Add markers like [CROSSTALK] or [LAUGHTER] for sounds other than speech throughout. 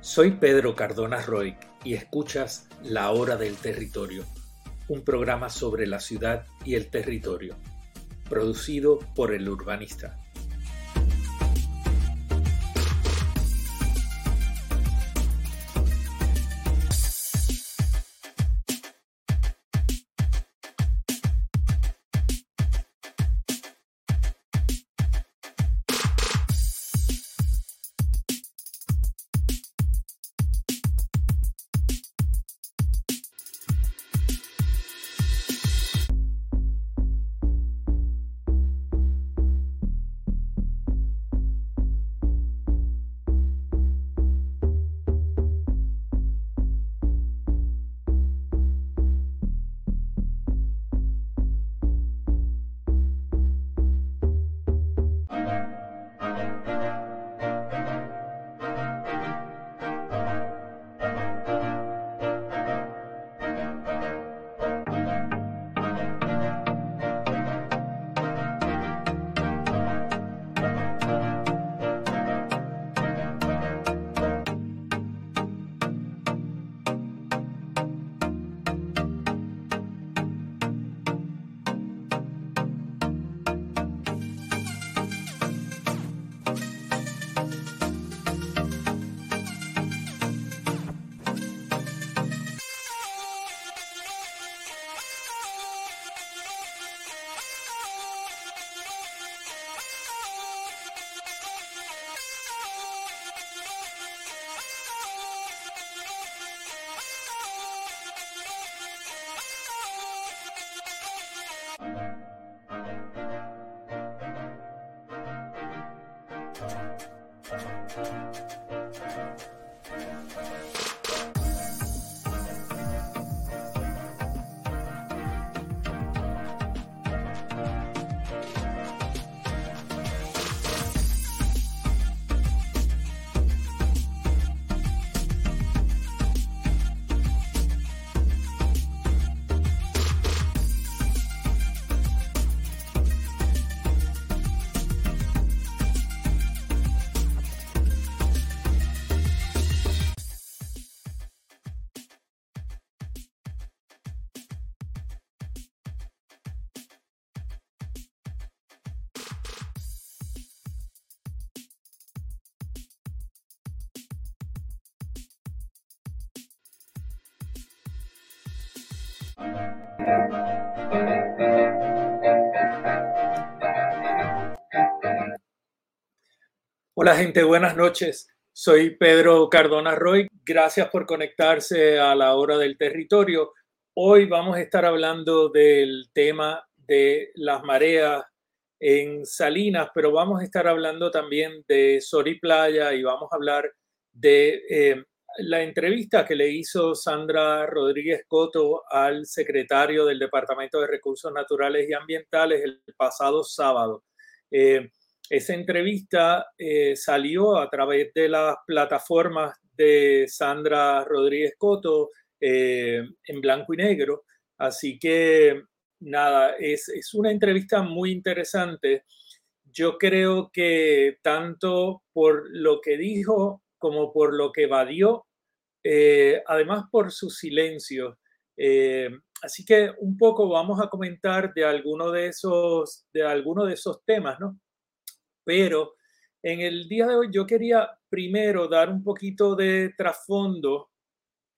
Soy Pedro Cardona Roy y escuchas La Hora del Territorio, un programa sobre la ciudad y el territorio, producido por el urbanista. Hola gente, buenas noches. Soy Pedro Cardona Roy. Gracias por conectarse a la hora del territorio. Hoy vamos a estar hablando del tema de las mareas en Salinas, pero vamos a estar hablando también de Sori Playa y vamos a hablar de eh, la entrevista que le hizo Sandra Rodríguez Coto al secretario del Departamento de Recursos Naturales y Ambientales el pasado sábado. Eh, esa entrevista eh, salió a través de las plataformas de Sandra Rodríguez Coto eh, en blanco y negro. Así que nada, es, es, una entrevista muy interesante. Yo creo que tanto por lo que dijo como por lo que evadió, eh, además por su silencio. así que un poco vamos a comentar de alguno de esos, de alguno de esos temas, ¿no? Pero en el día de hoy yo quería primero dar un poquito de trasfondo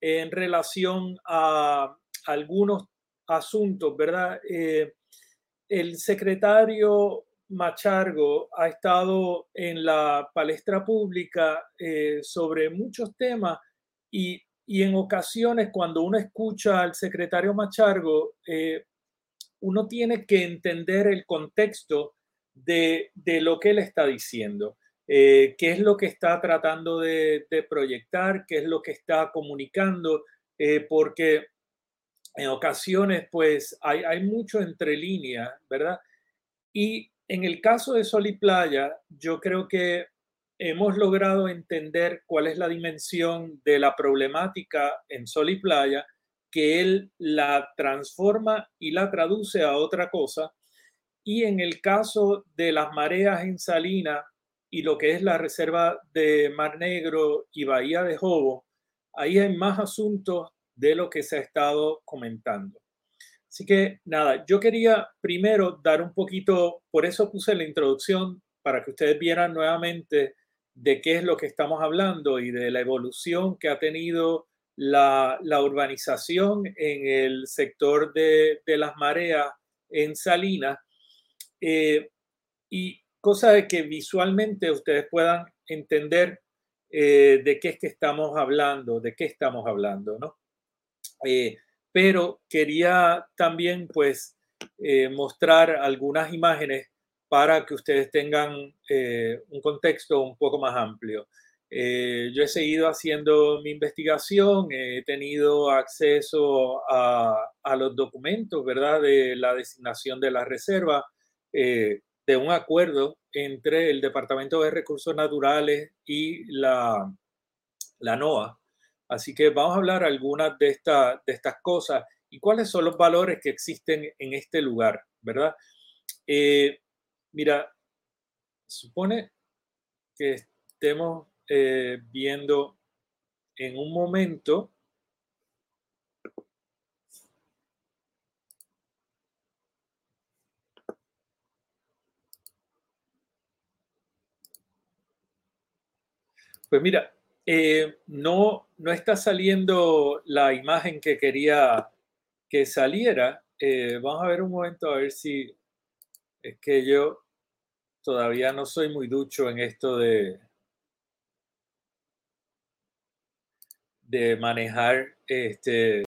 en relación a algunos asuntos, ¿verdad? Eh, el secretario Machargo ha estado en la palestra pública eh, sobre muchos temas y, en ocasiones cuando uno escucha al secretario Machargo, eh, uno tiene que entender el contexto de, lo que él está diciendo. Eh, qué es lo que está tratando de, proyectar, qué es lo que está comunicando, porque en ocasiones pues hay, hay mucho entre líneas, ¿verdad? Y en el caso de Sol y Playa, yo creo que hemos logrado entender cuál es la dimensión de la problemática en sol y playa, que él la transforma y la traduce a otra cosa. Y en el caso de las mareas en Salina y lo que es la reserva de Mar Negro y Bahía de Jobo, ahí hay más asuntos de lo que se ha estado comentando. Así que nada, yo quería primero dar un poquito, por eso puse la introducción, para que ustedes vieran nuevamente de qué es lo que estamos hablando y de la evolución que ha tenido la, urbanización en el sector de, las mareas en Salinas. Eh, y cosa de que visualmente ustedes puedan entender eh, de qué es que estamos hablando, de qué estamos hablando, ¿no? Eh, pero quería también pues eh, mostrar algunas imágenes para que ustedes tengan eh, un contexto un poco más amplio. yo he seguido haciendo mi investigación, he tenido acceso a, a, los documentos, ¿verdad?, de la designación de la reserva, de un acuerdo entre el Departamento de Recursos Naturales y la, la NOAA, Así que vamos a hablar algunas de, de estas cosas y cuáles son los valores que existen en este lugar, ¿verdad? Eh, mira, supone que estemos eh, viendo en un momento Pues mira, eh, no, no está saliendo la imagen que quería que saliera. Eh, vamos a ver un momento a ver si es que yo todavía no soy muy ducho en esto de, de manejar este,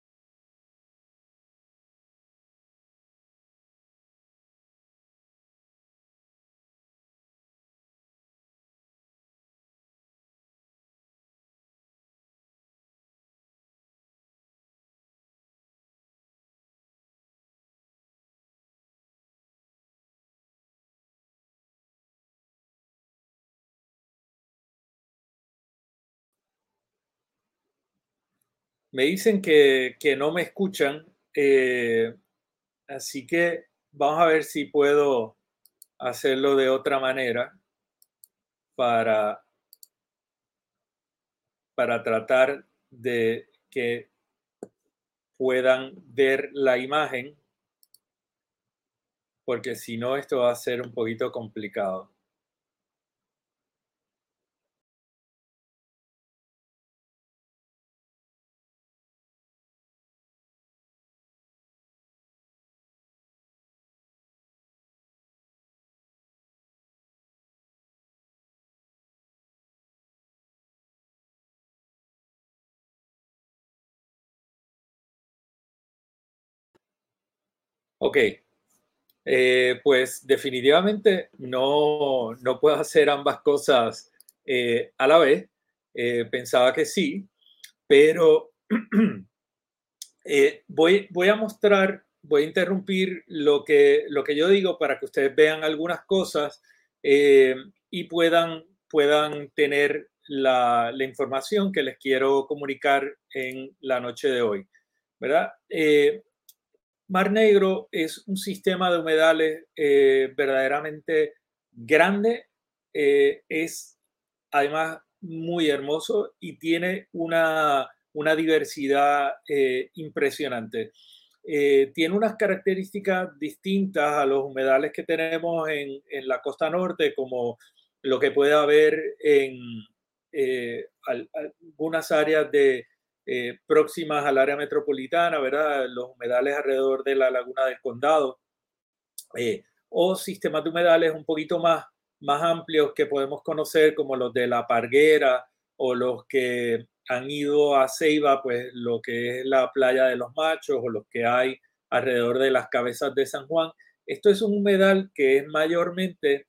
Me dicen que, no me escuchan, eh, así que vamos a ver si puedo hacerlo de otra manera para, para tratar de que puedan ver la imagen, porque si no esto va a ser un poquito complicado. Ok, eh, pues definitivamente no, no, puedo hacer ambas cosas eh, a la vez. Eh, pensaba que sí, pero [CLEARS THROAT] voy, voy a mostrar, voy a interrumpir lo que, lo que yo digo para que ustedes vean algunas cosas y puedan, puedan tener la, la, información que les quiero comunicar en la noche de hoy. ¿Verdad? Mar Negro es un sistema de humedales eh, verdaderamente grande, eh, es además muy hermoso y tiene una, diversidad eh, impresionante. tiene unas características distintas a los humedales que tenemos en, en la costa norte, como lo que puede haber en algunas áreas de, eh, próximas al área metropolitana, ¿verdad? Los humedales alrededor de la laguna del condado, eh, o sistemas de humedales un poquito más, más amplios que podemos conocer, como los de la Parguera o los que han ido a Ceiba, pues lo que es la playa de los machos o los que hay alrededor de las cabezas de San Juan. Esto es un humedal que es mayormente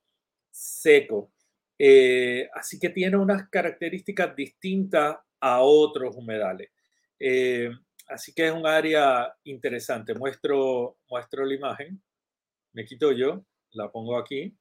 seco, eh, así que tiene unas características distintas a otros humedales. Eh, así que es un área interesante. Muestro, muestro la imagen. Me quito yo, la pongo aquí.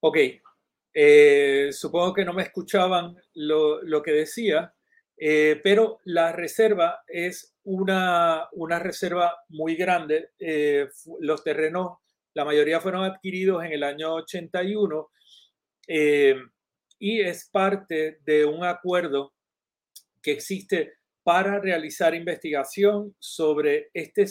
Ok, eh, supongo que no me escuchaban lo, lo que decía, eh, pero la reserva es una, una reserva muy grande. Eh, los terrenos, la mayoría fueron adquiridos en el año 81 y es parte de un acuerdo que existe para realizar investigación sobre este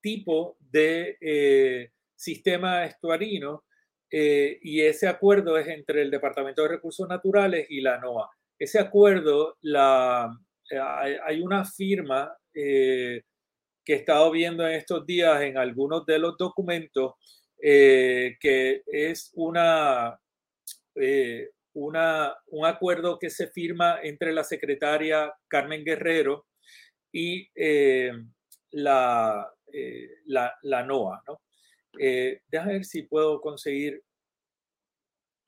tipo de sistema estuarino eh, y ese acuerdo es entre el Departamento de Recursos Naturales y la NOAA. Ese acuerdo, eh, hay, una firma eh, que he estado viendo en estos días en algunos de los documentos, que es una, una, un acuerdo que se firma entre la secretaria Carmen Guerrero y la, la, la, NOAA. ¿no? Eh, déjame ver si puedo conseguir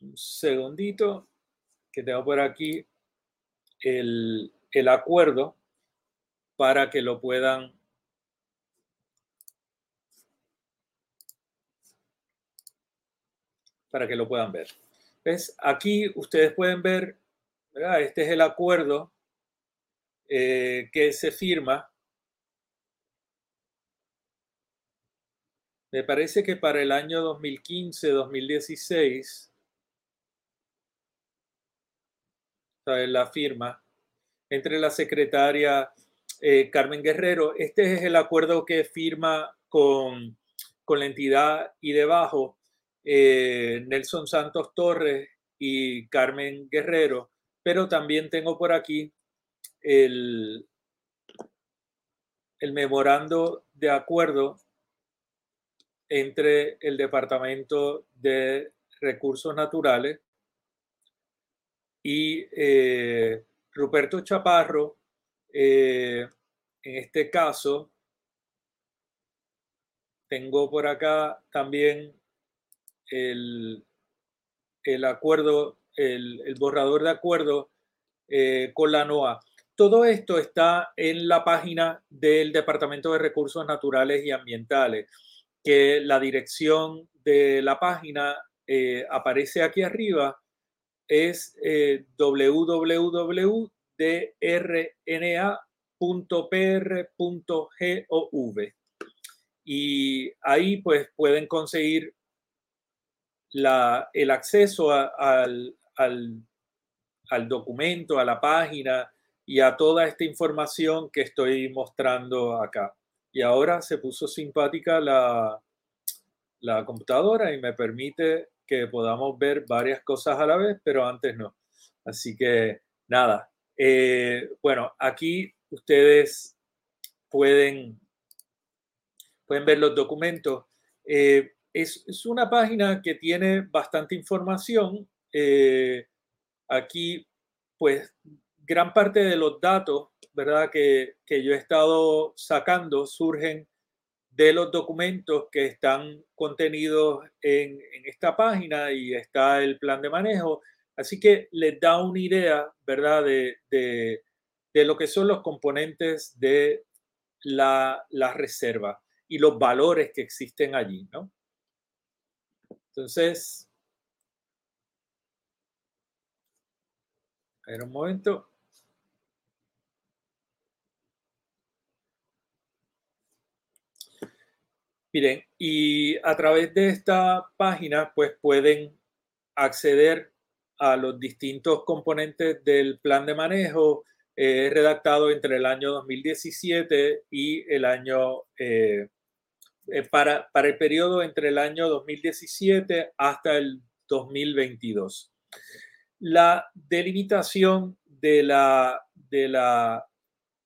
un segundito que tengo por aquí el, el acuerdo para que lo puedan para que lo puedan ver. ¿Ves? Aquí ustedes pueden ver, este es el acuerdo eh, que se firma Me parece que para el año 2015-2016, la firma entre la secretaria eh, Carmen Guerrero, este es el acuerdo que firma con, con la entidad y debajo eh, Nelson Santos Torres y Carmen Guerrero, pero también tengo por aquí el, el memorando de acuerdo entre el Departamento de Recursos Naturales y eh, Ruperto Chaparro, eh, en este caso, tengo por acá también el, el acuerdo, el, borrador de acuerdo eh, con la NOAA. Todo esto está en la página del Departamento de Recursos Naturales y Ambientales que la dirección de la página eh, aparece aquí arriba, es eh, www.drna.pr.gov. Y ahí pues pueden conseguir la, el acceso al, al, al documento, a la página y a toda esta información que estoy mostrando acá. Y ahora se puso simpática la, la computadora y me permite que podamos ver varias cosas a la vez, pero antes no. Así que nada. Eh, bueno, aquí ustedes pueden, pueden ver los documentos. Eh, es, es, una página que tiene bastante información. Eh, aquí, pues, gran parte de los datos ¿verdad? Que, que yo he estado sacando surgen de los documentos que están contenidos en, en, esta página y está el plan de manejo. Así que les da una idea, ¿verdad?, de, de, lo que son los componentes de la, la, reserva y los valores que existen allí, ¿no? Entonces, a ver un momento. Miren, y a través de esta página, pues pueden acceder a los distintos componentes del plan de manejo eh, redactado entre el año 2017 y el año, eh, eh, para, para el periodo entre el año 2017 hasta el 2022. La delimitación de la, de la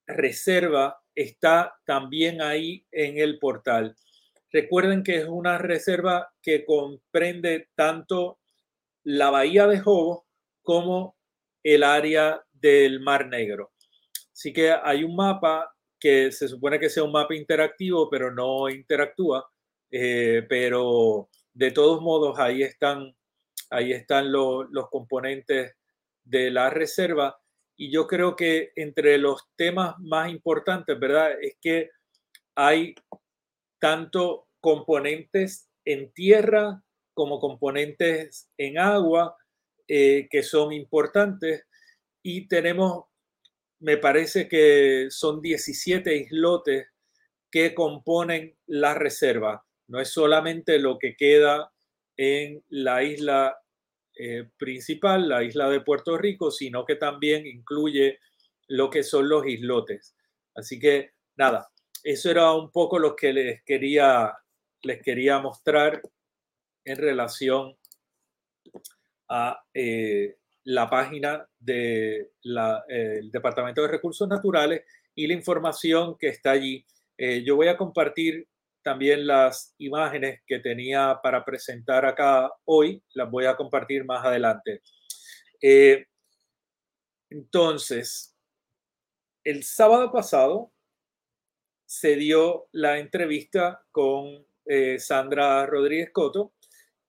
reserva está también ahí en el portal. Recuerden que es una reserva que comprende tanto la bahía de Jobo como el área del Mar Negro. Así que hay un mapa que se supone que sea un mapa interactivo, pero no interactúa. Eh, pero de todos modos, ahí están, ahí están los componentes de la reserva. Y yo creo que entre los temas más importantes, ¿verdad? Es que hay tanto componentes en tierra como componentes en agua eh, que son importantes y tenemos, me parece que son 17 islotes que componen la reserva. No es solamente lo que queda en la isla eh, principal, la isla de Puerto Rico, sino que también incluye lo que son los islotes. Así que nada, eso era un poco lo que les quería, les quería mostrar en relación a eh, la página del de Departamento de Recursos Naturales y la información que está allí. Eh, yo voy a compartir también las imágenes que tenía para presentar acá hoy, las voy a compartir más adelante. Eh, entonces, el sábado pasado se dio la entrevista con eh, Sandra Rodríguez Coto,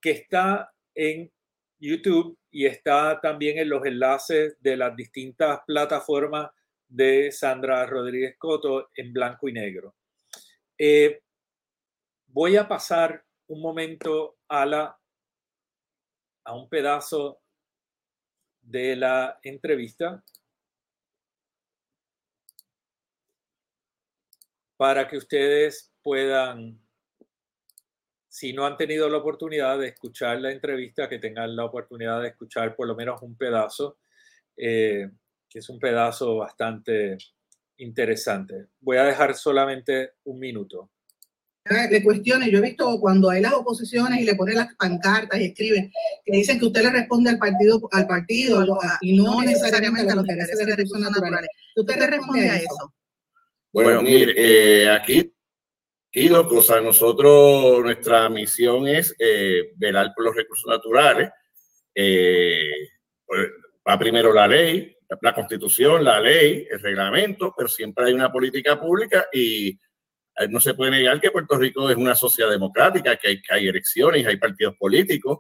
que está en YouTube y está también en los enlaces de las distintas plataformas de Sandra Rodríguez Coto en blanco y negro. Eh, voy a pasar un momento a, la, a un pedazo de la entrevista para que ustedes puedan, si no han tenido la oportunidad de escuchar la entrevista, que tengan la oportunidad de escuchar por lo menos un pedazo, eh, que es un pedazo bastante interesante. Voy a dejar solamente un minuto. Le cuestiones, yo he visto cuando hay las oposiciones y le ponen las pancartas y escriben que dicen que usted le responde al partido al partido y no necesariamente a los intereses de recursos naturales. ¿Usted le responde a eso? Bueno, mire, eh, aquí, y cosa, nosotros, nuestra misión es eh, velar por los recursos naturales. Eh, pues, va primero la ley, la constitución, la ley, el reglamento, pero siempre hay una política pública y eh, no se puede negar que Puerto Rico es una sociedad democrática, que hay, hay elecciones, hay partidos políticos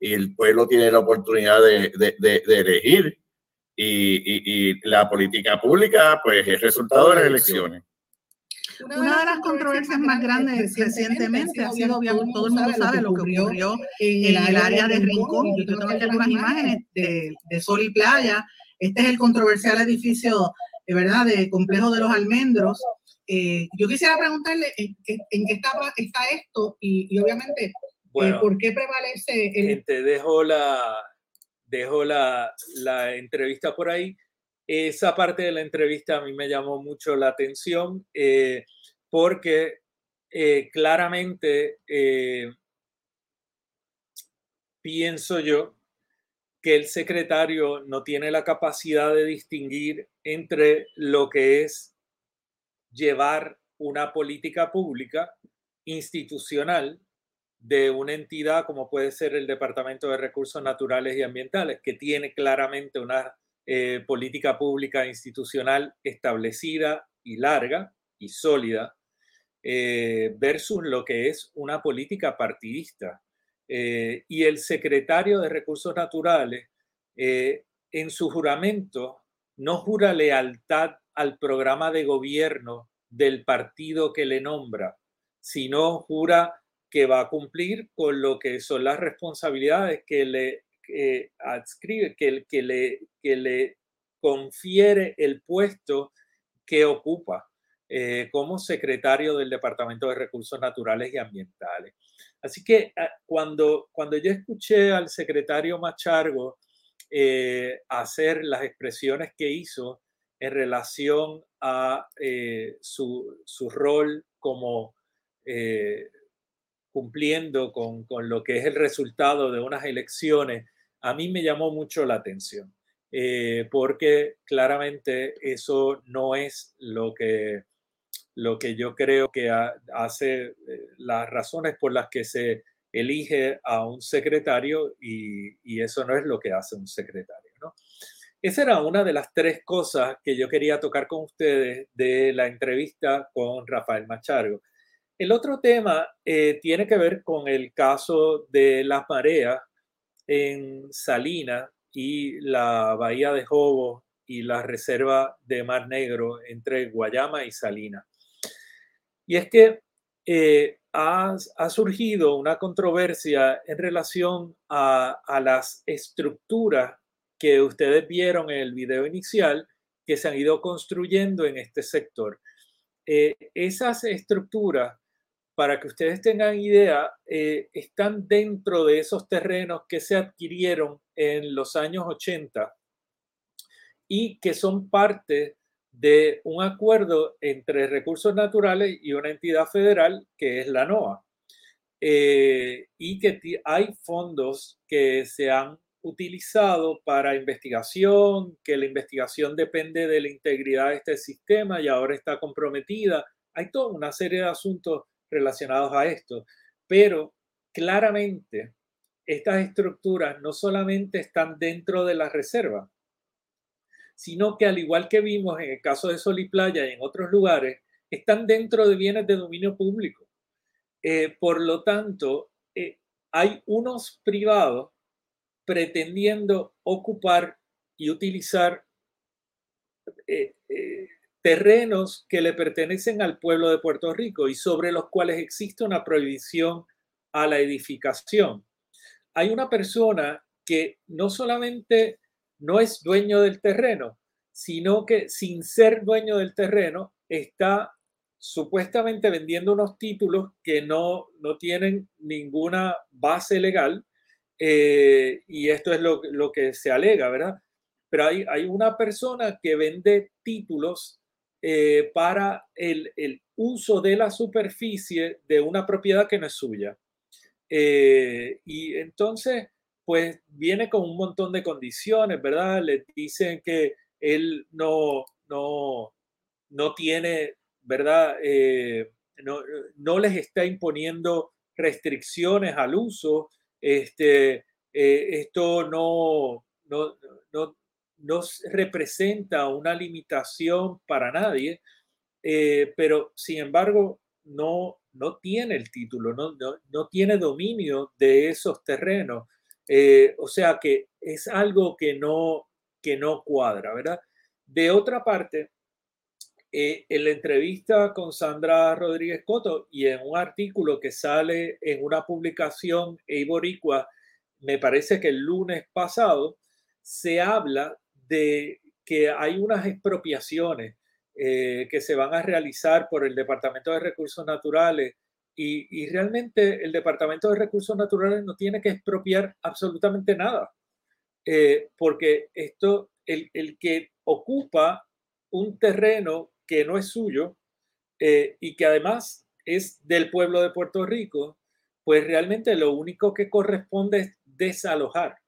y el pueblo tiene la oportunidad de, de, de, elegir. Y, y, la política pública, pues, es resultado de las elecciones. Una de las controversias más grandes recientemente ha sido, todo el mundo sabe lo que ocurrió en el área de Rincón. Yo tengo aquí algunas imágenes de, de Sol y Playa, este es el controversial edificio, de verdad, de Complejo de los Almendros. Eh, yo quisiera preguntarle en, qué etapa está esto y, obviamente eh, por qué prevalece el... Te dejo la, dejo la, la, entrevista por ahí. Esa parte de la entrevista a mí me llamó mucho la atención eh, porque claramente pienso yo que el secretario no tiene la capacidad de distinguir entre lo que es llevar una política pública institucional de una entidad como puede ser el Departamento de Recursos Naturales y Ambientales, que tiene claramente una eh, política pública institucional establecida y larga y sólida, eh, versus lo que es una política partidista. Eh, y el secretario de Recursos Naturales, eh, en su juramento, no jura lealtad al programa de gobierno del partido que le nombra, sino jura que va a cumplir con lo que son las responsabilidades que le adscribe, que, que, le, que le confiere el puesto que ocupa eh, como secretario del Departamento de Recursos Naturales y Ambientales. Así que ah, cuando, cuando yo escuché al secretario Machargo eh, hacer las expresiones que hizo en relación a eh, su, su, rol como eh, cumpliendo con, con, lo que es el resultado de unas elecciones, a mí me llamó mucho la atención, porque claramente eso no es lo que lo que yo creo que hace eh, las razones por las que se elige a un secretario y, eso no es lo que hace un secretario. ¿no? Esa era una de las tres cosas que yo quería tocar con ustedes de la entrevista con Rafael Machargo. El otro tema eh, tiene que ver con el caso de las mareas en Salina y la bahía de Jobo y la reserva de Mar Negro entre Guayama y Salina. Y es que eh, ha, surgido una controversia en relación a, las estructuras que ustedes vieron en el video inicial que se han ido construyendo en este sector. Eh, esas estructuras, para que ustedes tengan idea, eh, están dentro de esos terrenos que se adquirieron en los años 80 y que son parte de un acuerdo entre recursos naturales y una entidad federal que es la NOAA. Eh, y que hay fondos que se han utilizado para investigación, que la investigación depende de la integridad de este sistema y ahora está comprometida. Hay toda una serie de asuntos relacionados a esto, pero claramente estas estructuras no solamente están dentro de la reserva, sino que al igual que vimos en el caso de Sol y Playa y en otros lugares, están dentro de bienes de dominio público. Eh, por lo tanto, eh, hay unos privados pretendiendo ocupar y utilizar eh, terrenos que le pertenecen al pueblo de Puerto Rico y sobre los cuales existe una prohibición a la edificación. Hay una persona que no solamente no es dueño del terreno, sino que sin ser dueño del terreno está supuestamente vendiendo unos títulos que no, no tienen ninguna base legal eh, y esto es lo, lo, que se alega, ¿verdad? Pero hay, hay una persona que vende títulos eh, para el, el, uso de la superficie de una propiedad que no es suya. Eh, y entonces, pues viene con un montón de condiciones, ¿verdad? Le dicen que él no, no, no tiene, ¿verdad? Eh, no, no, les está imponiendo restricciones al uso. Este, eh, esto no, no, no, no, representa una limitación para nadie, eh, pero sin embargo no, no tiene el título, no, no, no tiene dominio de esos terrenos. Eh, o sea que es algo que no, que no cuadra, ¿verdad? De otra parte, eh, en la entrevista con Sandra Rodríguez Coto y en un artículo que sale en una publicación Eiboricua, me parece que el lunes pasado, se habla de que hay unas expropiaciones eh, que se van a realizar por el Departamento de Recursos Naturales y, realmente el Departamento de Recursos Naturales no tiene que expropiar absolutamente nada, eh, porque esto, el, el, que ocupa un terreno que no es suyo eh, y que además es del pueblo de Puerto Rico, pues realmente lo único que corresponde es desalojar.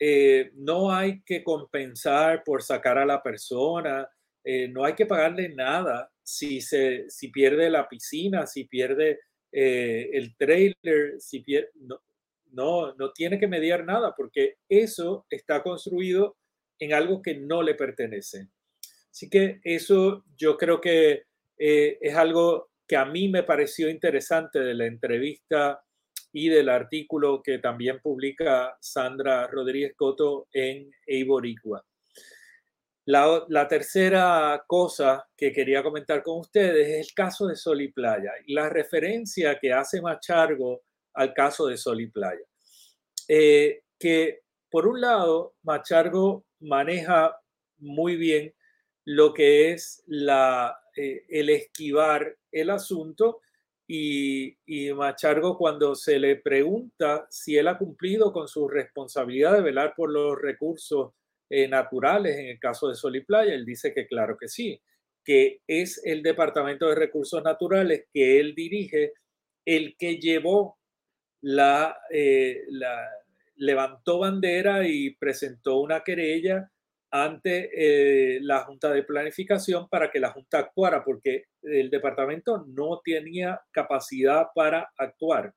Eh, no hay que compensar por sacar a la persona, no hay que pagarle nada si, se, si pierde la piscina, si pierde eh, el trailer, si no, no, no tiene que mediar nada porque eso está construido en algo que no le pertenece. Así que eso yo creo que eh, es algo que a mí me pareció interesante de la entrevista y del artículo que también publica Sandra Rodríguez Coto en Eiboricua. La, tercera cosa que quería comentar con ustedes es el caso de Sol y Playa y la referencia que hace Machargo al caso de Sol y Playa. Eh, que por un lado, Machargo maneja muy bien lo que es eh, el esquivar el asunto y, y, Machargo cuando se le pregunta si él ha cumplido con su responsabilidad de velar por los recursos eh, naturales en el caso de Sol y Playa? Él dice que claro que sí, que es el Departamento de Recursos Naturales que él dirige el que llevó la, eh, la levantó bandera y presentó una querella ante eh, la Junta de Planificación para que la Junta actuara, porque el departamento no tenía capacidad para actuar.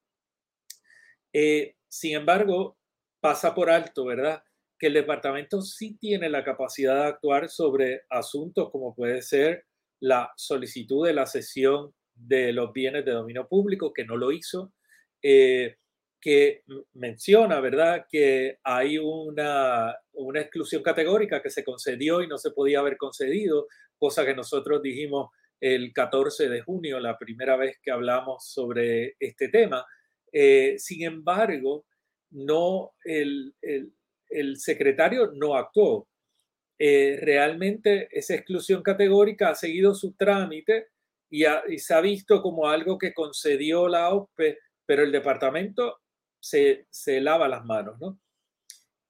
sin embargo, pasa por alto, ¿verdad? que el departamento sí tiene la capacidad de actuar sobre asuntos como puede ser la solicitud de la cesión de los bienes de dominio público, que no lo hizo, eh, que menciona, ¿verdad?, que hay una, una exclusión categórica que se concedió y no se podía haber concedido, cosa que nosotros dijimos el 14 de junio, la primera vez que hablamos sobre este tema. Eh, sin embargo, no, el, el, secretario no actuó. Eh, realmente esa exclusión categórica ha seguido su trámite y, y, se ha visto como algo que concedió la OPE, pero el departamento se, se lava las manos, ¿no?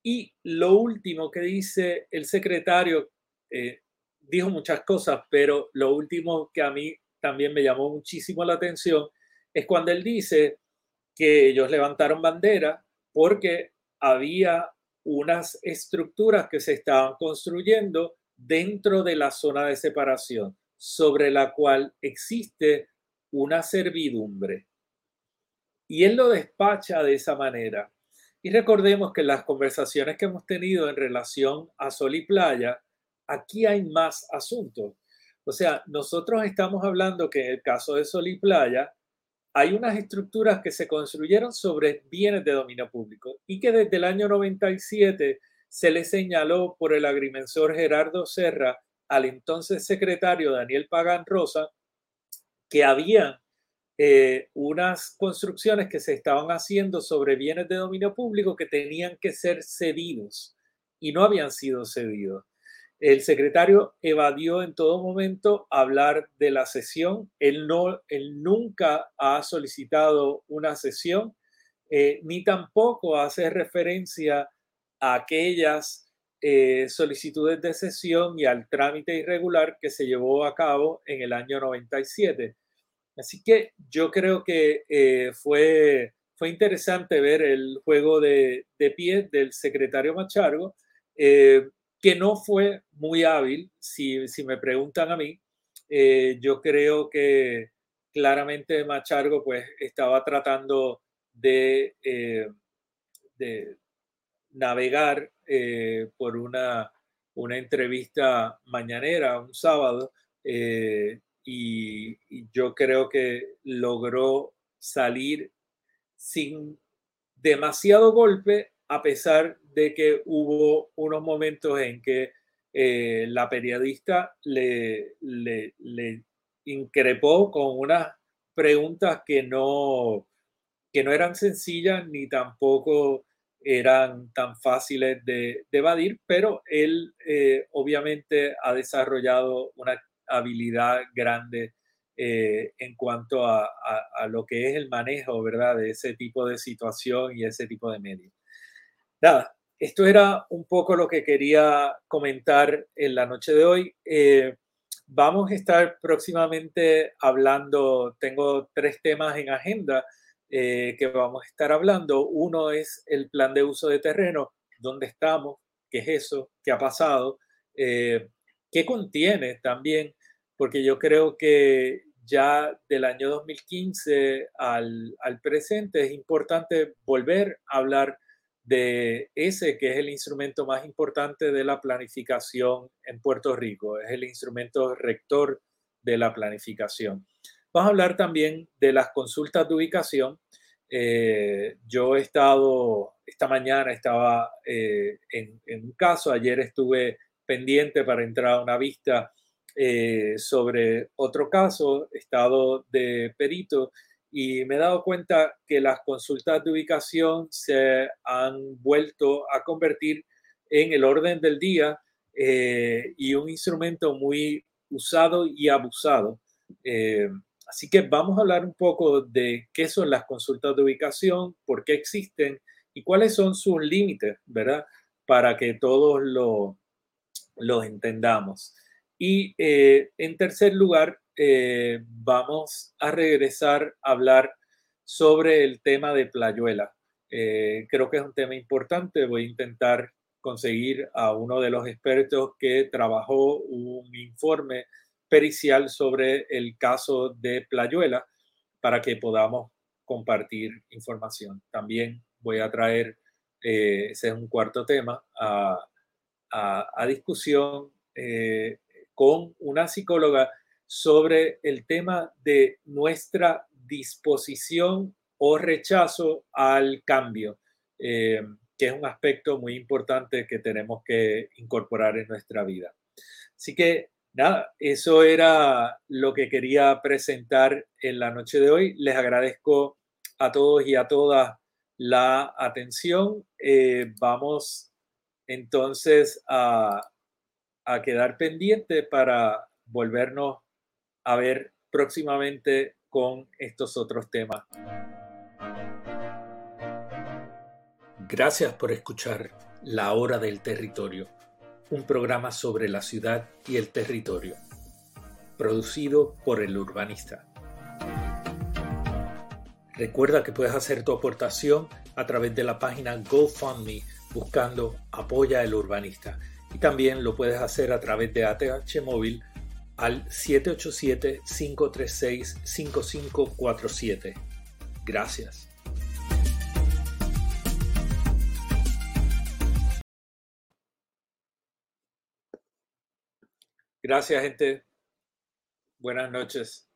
Y lo último que dice el secretario, eh, dijo muchas cosas, pero lo último que a mí también me llamó muchísimo la atención es cuando él dice que ellos levantaron bandera porque había unas estructuras que se estaban construyendo dentro de la zona de separación, sobre la cual existe una servidumbre. Y él lo despacha de esa manera. Y recordemos que las conversaciones que hemos tenido en relación a Sol y Playa, aquí hay más asuntos. O sea, nosotros estamos hablando que en el caso de Sol y Playa, hay unas estructuras que se construyeron sobre bienes de dominio público y que desde el año 97 se le señaló por el agrimensor Gerardo Serra al entonces secretario Daniel Pagan Rosa que había eh, unas construcciones que se estaban haciendo sobre bienes de dominio público que tenían que ser cedidos y no habían sido cedidos. El secretario evadió en todo momento hablar de la sesión. Él, no, él nunca ha solicitado una sesión, eh, ni tampoco hace referencia a aquellas eh, solicitudes de sesión y al trámite irregular que se llevó a cabo en el año 97. Así que yo creo que eh, fue, fue interesante ver el juego de, de pie del secretario Machargo que no fue muy hábil, si, si me preguntan a mí. Eh, yo creo que claramente Machargo pues estaba tratando de, eh, de navegar eh, por una, una entrevista mañanera, un sábado, y, yo creo que logró salir sin demasiado golpe a pesar de que hubo unos momentos en que eh, la periodista le, le, increpó con unas preguntas que no, que no eran sencillas ni tampoco eran tan fáciles de, evadir, pero él eh, obviamente ha desarrollado una habilidad grande eh, en cuanto a, a, lo que es el manejo, ¿verdad?, de ese tipo de situación y ese tipo de medios. Nada, esto era un poco lo que quería comentar en la noche de hoy. Eh, vamos a estar próximamente hablando, tengo tres temas en agenda eh, que vamos a estar hablando. Uno es el plan de uso de terreno, dónde estamos, qué es eso, qué ha pasado, eh, qué contiene también, porque yo creo que ya del año 2015 al, al presente es importante volver a hablar de ese que es el instrumento más importante de la planificación en Puerto Rico, es el instrumento rector de la planificación. Vamos a hablar también de las consultas de ubicación. Eh, yo he estado, esta mañana estaba eh, en, un caso, ayer estuve pendiente para entrar a una vista eh, sobre otro caso, estado de perito y me he dado cuenta que las consultas de ubicación se han vuelto a convertir en el orden del día eh, y un instrumento muy usado y abusado. Eh, así que vamos a hablar un poco de qué son las consultas de ubicación, por qué existen y cuáles son sus límites, ¿verdad? Para que todos lo, los entendamos. Y eh, en tercer lugar, eh, vamos a regresar a hablar sobre el tema de Playuela. Eh, creo que es un tema importante. Voy a intentar conseguir a uno de los expertos que trabajó un informe pericial sobre el caso de Playuela para que podamos compartir información. También voy a traer, ese es un cuarto tema, a, discusión con una psicóloga sobre el tema de nuestra disposición o rechazo al cambio, eh, que es un aspecto muy importante que tenemos que incorporar en nuestra vida. Así que nada, eso era lo que quería presentar en la noche de hoy. Les agradezco a todos y a todas la atención. Eh, vamos entonces a, a quedar pendiente para volvernos a ver próximamente con estos otros temas. Gracias por escuchar La Hora del Territorio, un programa sobre la ciudad y el territorio, producido por el urbanista. Recuerda que puedes hacer tu aportación a través de la página GoFundMe buscando Apoya el Urbanista y también lo puedes hacer a través de ATH Móvil al 787-536-5547. Gracias. Gracias, gente. Buenas noches.